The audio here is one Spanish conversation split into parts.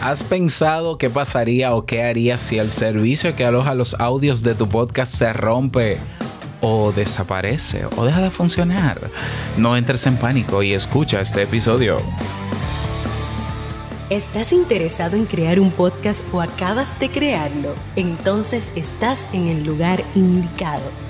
¿Has pensado qué pasaría o qué harías si el servicio que aloja los audios de tu podcast se rompe o desaparece o deja de funcionar? No entres en pánico y escucha este episodio. ¿Estás interesado en crear un podcast o acabas de crearlo? Entonces estás en el lugar indicado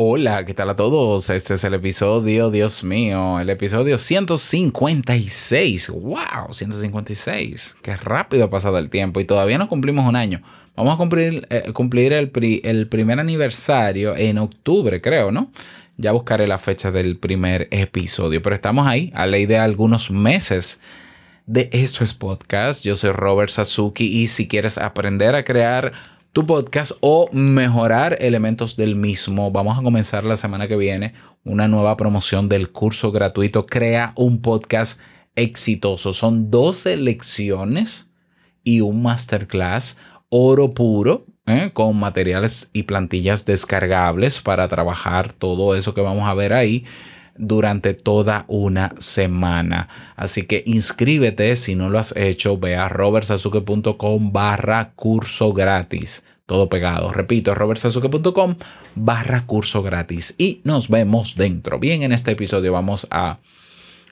Hola, ¿qué tal a todos? Este es el episodio, Dios mío, el episodio 156. ¡Wow! 156. Qué rápido ha pasado el tiempo y todavía no cumplimos un año. Vamos a cumplir, eh, cumplir el, primer aniversario en octubre, creo, ¿no? Ya buscaré la fecha del primer episodio, pero estamos ahí, a ley de algunos meses de Esto es Podcast. Yo soy Robert Sasuki y si quieres aprender a crear tu podcast o mejorar elementos del mismo. Vamos a comenzar la semana que viene una nueva promoción del curso gratuito Crea un podcast exitoso. Son 12 lecciones y un masterclass oro puro ¿eh? con materiales y plantillas descargables para trabajar todo eso que vamos a ver ahí durante toda una semana. Así que inscríbete si no lo has hecho, ve a robertsazuke.com barra curso gratis. Todo pegado. Repito, robertsazuke.com barra curso gratis. Y nos vemos dentro. Bien, en este episodio vamos a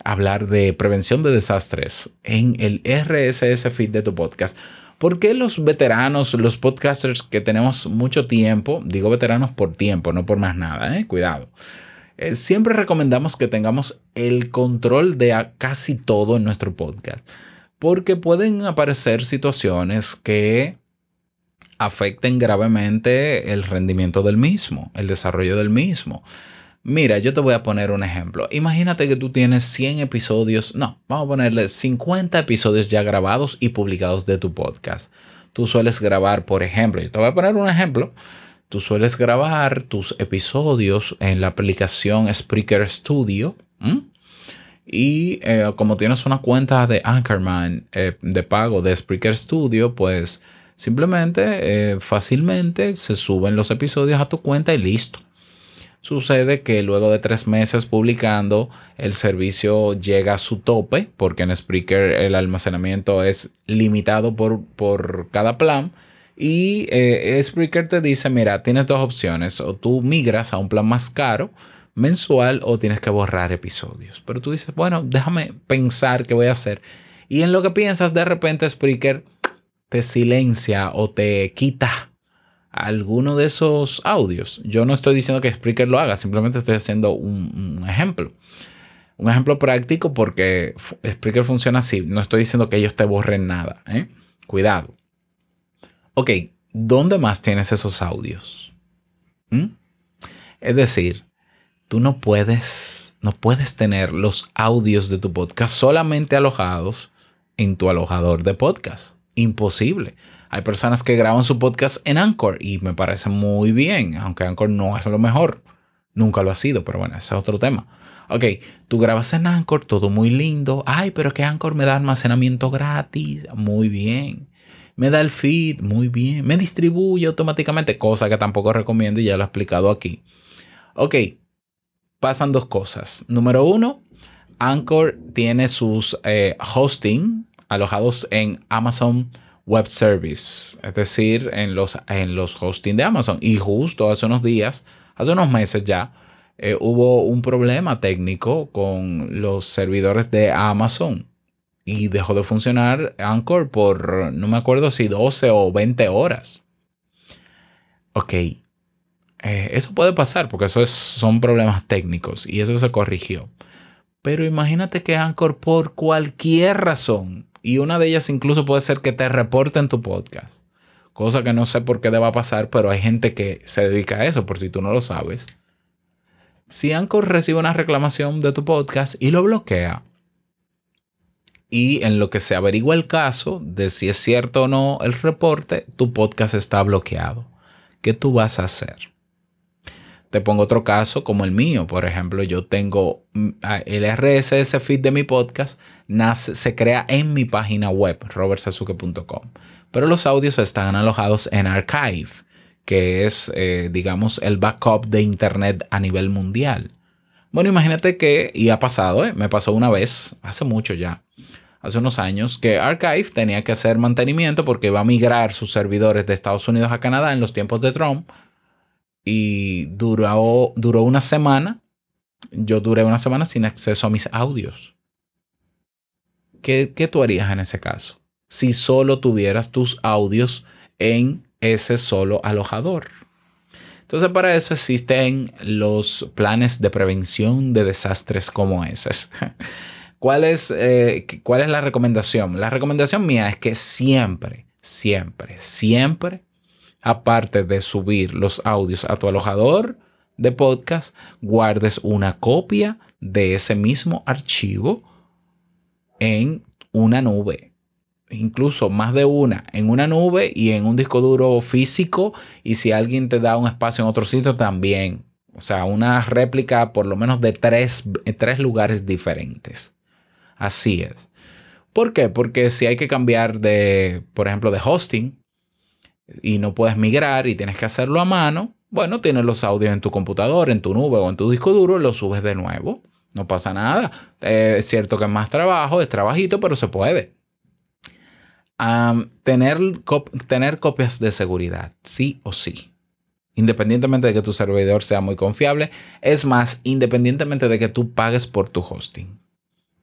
hablar de prevención de desastres en el RSS feed de tu podcast. ¿Por qué los veteranos, los podcasters que tenemos mucho tiempo, digo veteranos por tiempo, no por más nada, eh? cuidado, eh, siempre recomendamos que tengamos el control de casi todo en nuestro podcast, porque pueden aparecer situaciones que afecten gravemente el rendimiento del mismo, el desarrollo del mismo. Mira, yo te voy a poner un ejemplo. Imagínate que tú tienes 100 episodios, no, vamos a ponerle 50 episodios ya grabados y publicados de tu podcast. Tú sueles grabar, por ejemplo, yo te voy a poner un ejemplo Tú sueles grabar tus episodios en la aplicación Spreaker Studio. Y eh, como tienes una cuenta de Anchorman eh, de pago de Spreaker Studio, pues simplemente, eh, fácilmente se suben los episodios a tu cuenta y listo. Sucede que luego de tres meses publicando, el servicio llega a su tope, porque en Spreaker el almacenamiento es limitado por, por cada plan y eh, Spreaker te dice, mira, tienes dos opciones, o tú migras a un plan más caro mensual o tienes que borrar episodios. Pero tú dices, bueno, déjame pensar qué voy a hacer. Y en lo que piensas, de repente Spreaker te silencia o te quita alguno de esos audios. Yo no estoy diciendo que Spreaker lo haga, simplemente estoy haciendo un, ejemplo. Un ejemplo práctico porque Spreaker funciona así. No estoy diciendo que ellos te borren nada. ¿eh? Cuidado. Ok, ¿dónde más tienes esos audios? ¿Mm? Es decir, tú no puedes, no puedes tener los audios de tu podcast solamente alojados en tu alojador de podcast. Imposible. Hay personas que graban su podcast en Anchor y me parece muy bien, aunque Anchor no es lo mejor. Nunca lo ha sido, pero bueno, ese es otro tema. Ok, tú grabas en Anchor, todo muy lindo. Ay, pero que Anchor me da almacenamiento gratis. Muy bien me da el feed, muy bien, me distribuye automáticamente, cosa que tampoco recomiendo y ya lo he explicado aquí. Ok, pasan dos cosas. Número uno, Anchor tiene sus eh, hosting alojados en Amazon Web Service, es decir, en los, en los hosting de Amazon. Y justo hace unos días, hace unos meses ya, eh, hubo un problema técnico con los servidores de Amazon y dejó de funcionar Anchor por, no me acuerdo si 12 o 20 horas. Ok, eh, eso puede pasar porque eso son problemas técnicos y eso se corrigió. Pero imagínate que Anchor por cualquier razón, y una de ellas incluso puede ser que te reporten tu podcast, cosa que no sé por qué deba pasar, pero hay gente que se dedica a eso, por si tú no lo sabes. Si Anchor recibe una reclamación de tu podcast y lo bloquea, y en lo que se averigua el caso de si es cierto o no el reporte, tu podcast está bloqueado. ¿Qué tú vas a hacer? Te pongo otro caso como el mío. Por ejemplo, yo tengo mm, el RSS feed de mi podcast, nace, se crea en mi página web, robertsazuke.com. Pero los audios están alojados en Archive, que es, eh, digamos, el backup de Internet a nivel mundial. Bueno, imagínate que, y ha pasado, ¿eh? me pasó una vez, hace mucho ya, hace unos años, que Archive tenía que hacer mantenimiento porque iba a migrar sus servidores de Estados Unidos a Canadá en los tiempos de Trump. Y duró, duró una semana. Yo duré una semana sin acceso a mis audios. ¿Qué, ¿Qué tú harías en ese caso? Si solo tuvieras tus audios en ese solo alojador. Entonces para eso existen los planes de prevención de desastres como ese. ¿Cuál es, eh, ¿Cuál es la recomendación? La recomendación mía es que siempre, siempre, siempre, aparte de subir los audios a tu alojador de podcast, guardes una copia de ese mismo archivo en una nube incluso más de una en una nube y en un disco duro físico y si alguien te da un espacio en otro sitio también. O sea, una réplica por lo menos de tres, tres lugares diferentes. Así es. ¿Por qué? Porque si hay que cambiar de, por ejemplo, de hosting y no puedes migrar y tienes que hacerlo a mano, bueno, tienes los audios en tu computador, en tu nube o en tu disco duro, los subes de nuevo. No pasa nada. Eh, es cierto que es más trabajo, es trabajito, pero se puede tener, tener copias de seguridad, sí o sí. Independientemente de que tu servidor sea muy confiable. Es más, independientemente de que tú pagues por tu hosting.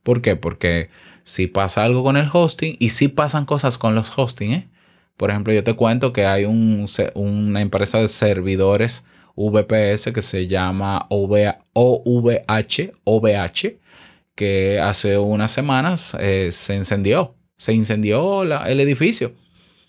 ¿Por qué? Porque si pasa algo con el hosting y si pasan cosas con los hosting, ¿eh? Por ejemplo, yo te cuento que hay un, una empresa de servidores VPS que se llama OVH, OVH que hace unas semanas eh, se encendió se incendió el edificio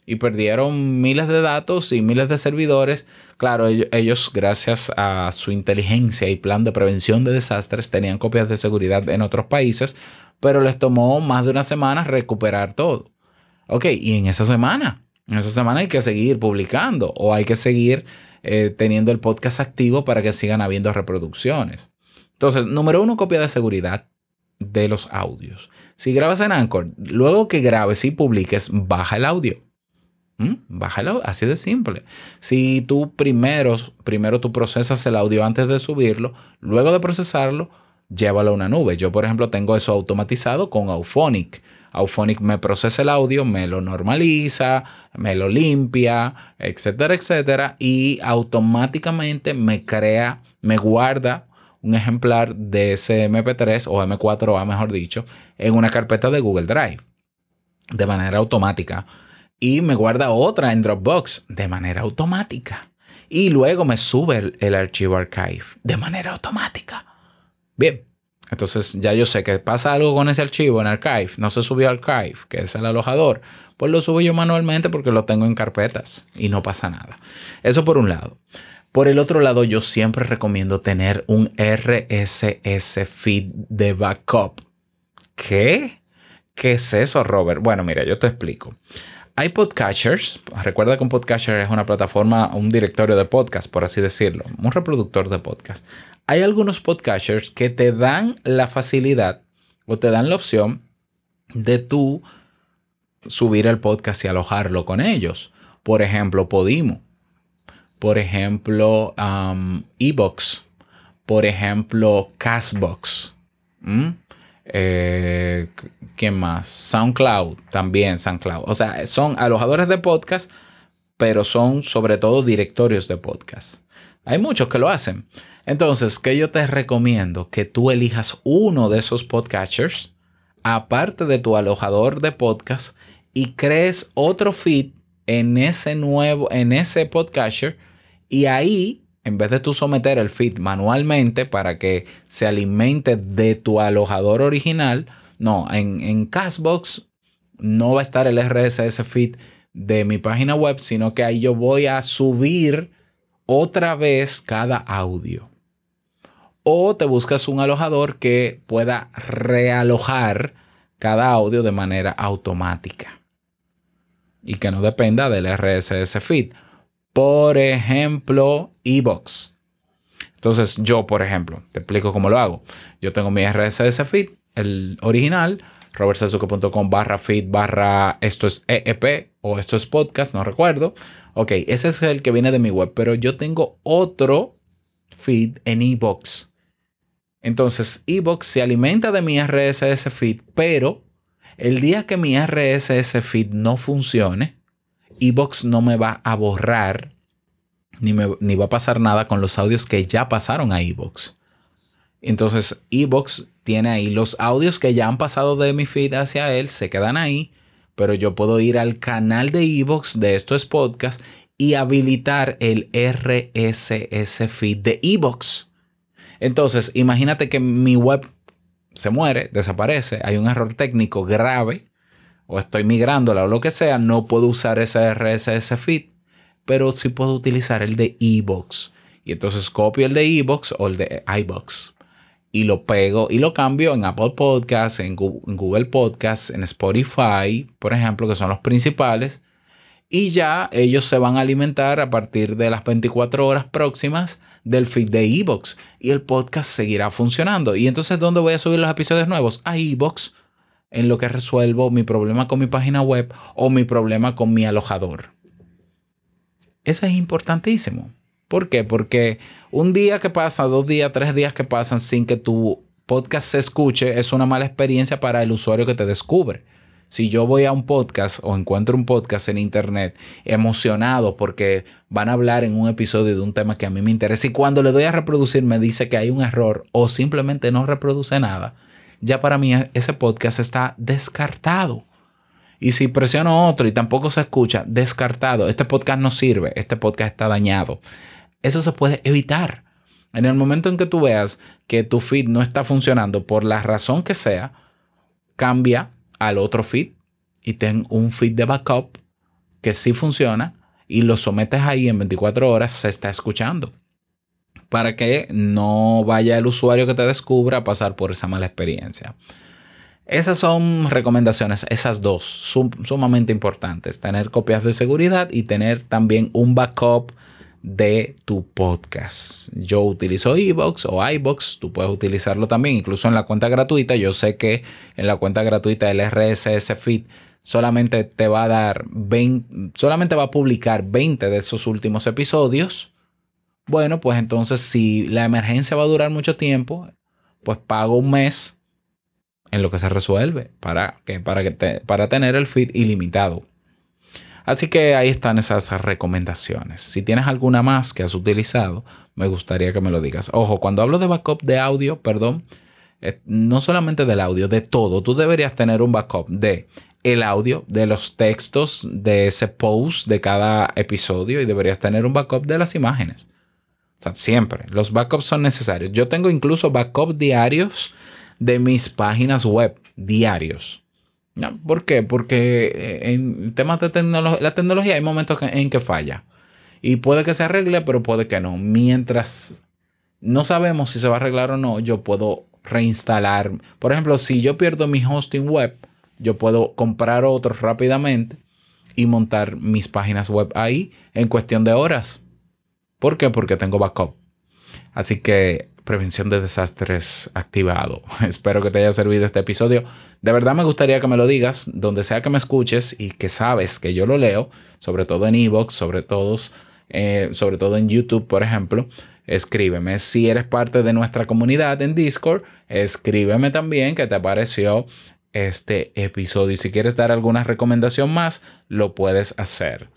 y perdieron miles de datos y miles de servidores. Claro, ellos, gracias a su inteligencia y plan de prevención de desastres, tenían copias de seguridad en otros países, pero les tomó más de una semana recuperar todo. Ok, y en esa semana, en esa semana hay que seguir publicando o hay que seguir eh, teniendo el podcast activo para que sigan habiendo reproducciones. Entonces, número uno, copia de seguridad de los audios. Si grabas en Anchor, luego que grabes y publiques, baja el audio. ¿Mm? Baja el audio, así de simple. Si tú primero, primero tú procesas el audio antes de subirlo, luego de procesarlo, llévalo a una nube. Yo, por ejemplo, tengo eso automatizado con Auphonic. Auphonic me procesa el audio, me lo normaliza, me lo limpia, etcétera, etcétera, y automáticamente me crea, me guarda un ejemplar de ese MP3 o M4A, mejor dicho, en una carpeta de Google Drive de manera automática y me guarda otra en Dropbox de manera automática. Y luego me sube el, archivo archive de manera automática. Bien, entonces ya yo sé que pasa algo con ese archivo en archive, no se subió archive, que es el alojador, pues lo subo yo manualmente porque lo tengo en carpetas y no pasa nada. Eso por un lado. Por el otro lado, yo siempre recomiendo tener un RSS feed de backup. ¿Qué? ¿Qué es eso, Robert? Bueno, mira, yo te explico. Hay podcatchers. Recuerda que un podcatcher es una plataforma, un directorio de podcast, por así decirlo, un reproductor de podcast. Hay algunos podcatchers que te dan la facilidad o te dan la opción de tú subir el podcast y alojarlo con ellos. Por ejemplo, Podimo por ejemplo, um, Ebox, por ejemplo, Castbox. Eh, ¿Quién más? SoundCloud, también SoundCloud. O sea, son alojadores de podcast, pero son sobre todo directorios de podcast. Hay muchos que lo hacen. Entonces, ¿qué yo te recomiendo? Que tú elijas uno de esos podcatchers, aparte de tu alojador de podcast, y crees otro feed en ese nuevo, en ese podcatcher y ahí, en vez de tú someter el feed manualmente para que se alimente de tu alojador original, no, en, en Castbox no va a estar el RSS feed de mi página web, sino que ahí yo voy a subir otra vez cada audio. O te buscas un alojador que pueda realojar cada audio de manera automática y que no dependa del RSS feed. Por ejemplo, Evox. Entonces, yo, por ejemplo, te explico cómo lo hago. Yo tengo mi RSS feed, el original, robertsazuke.com barra feed barra esto es EEP o esto es podcast, no recuerdo. Ok, ese es el que viene de mi web, pero yo tengo otro feed en Evox. Entonces, Evox se alimenta de mi RSS feed, pero el día que mi RSS feed no funcione, Evox no me va a borrar ni, ni va a pasar nada con los audios que ya pasaron a Evox. Entonces, Evox tiene ahí los audios que ya han pasado de mi feed hacia él, se quedan ahí, pero yo puedo ir al canal de Evox de Esto es Podcast y habilitar el RSS feed de Evox. Entonces, imagínate que mi web se muere, desaparece, hay un error técnico grave, o estoy migrándola o lo que sea, no puedo usar ese RSS feed, pero sí puedo utilizar el de Ebox. Y entonces copio el de Ebox o el de iBox y lo pego y lo cambio en Apple Podcasts, en Google Podcasts, en Spotify, por ejemplo, que son los principales. Y ya ellos se van a alimentar a partir de las 24 horas próximas del feed de Evox y el podcast seguirá funcionando. Y entonces, ¿dónde voy a subir los episodios nuevos? A Evox, en lo que resuelvo mi problema con mi página web o mi problema con mi alojador. Eso es importantísimo. ¿Por qué? Porque un día que pasa, dos días, tres días que pasan sin que tu podcast se escuche es una mala experiencia para el usuario que te descubre. Si yo voy a un podcast o encuentro un podcast en internet emocionado porque van a hablar en un episodio de un tema que a mí me interesa y cuando le doy a reproducir me dice que hay un error o simplemente no reproduce nada, ya para mí ese podcast está descartado. Y si presiono otro y tampoco se escucha, descartado. Este podcast no sirve, este podcast está dañado. Eso se puede evitar. En el momento en que tú veas que tu feed no está funcionando por la razón que sea, cambia al otro feed y ten un feed de backup que sí funciona y lo sometes ahí en 24 horas, se está escuchando. Para que no vaya el usuario que te descubra a pasar por esa mala experiencia. Esas son recomendaciones, esas dos, sumamente importantes. Tener copias de seguridad y tener también un backup de tu podcast. Yo utilizo Evox o iBox, tú puedes utilizarlo también, incluso en la cuenta gratuita. Yo sé que en la cuenta gratuita del RSS Feed solamente te va a dar 20, solamente va a publicar 20 de esos últimos episodios. Bueno, pues entonces si la emergencia va a durar mucho tiempo, pues pago un mes en lo que se resuelve para, que, para, que para tener el feed ilimitado. Así que ahí están esas recomendaciones. Si tienes alguna más que has utilizado, me gustaría que me lo digas. Ojo, cuando hablo de backup de audio, perdón, eh, no solamente del audio, de todo. Tú deberías tener un backup de el audio, de los textos, de ese post de cada episodio y deberías tener un backup de las imágenes. Siempre. Los backups son necesarios. Yo tengo incluso backup diarios de mis páginas web, diarios. ¿Por qué? Porque eh, en temas de la tecnología hay momentos en que falla. Y puede que se arregle, pero puede que no. Mientras no sabemos si se va a arreglar o no, yo puedo reinstalar. Por ejemplo, si yo pierdo mi hosting web, yo puedo comprar otro rápidamente y montar mis páginas web ahí en cuestión de horas. ¿Por qué? Porque tengo backup. Así que prevención de desastres activado. Espero que te haya servido este episodio. De verdad me gustaría que me lo digas, donde sea que me escuches y que sabes que yo lo leo, sobre todo en Evox, sobre, todos, eh, sobre todo en YouTube, por ejemplo. Escríbeme. Si eres parte de nuestra comunidad en Discord, escríbeme también qué te pareció este episodio. Y si quieres dar alguna recomendación más, lo puedes hacer.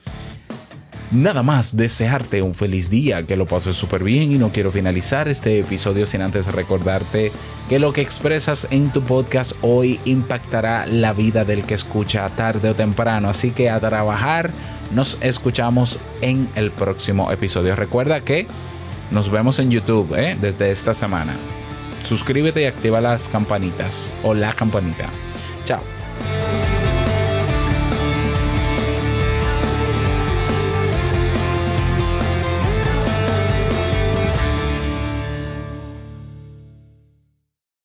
Nada más desearte un feliz día, que lo pases súper bien y no quiero finalizar este episodio sin antes recordarte que lo que expresas en tu podcast hoy impactará la vida del que escucha tarde o temprano. Así que a trabajar, nos escuchamos en el próximo episodio. Recuerda que nos vemos en YouTube ¿eh? desde esta semana. Suscríbete y activa las campanitas o la campanita. Chao.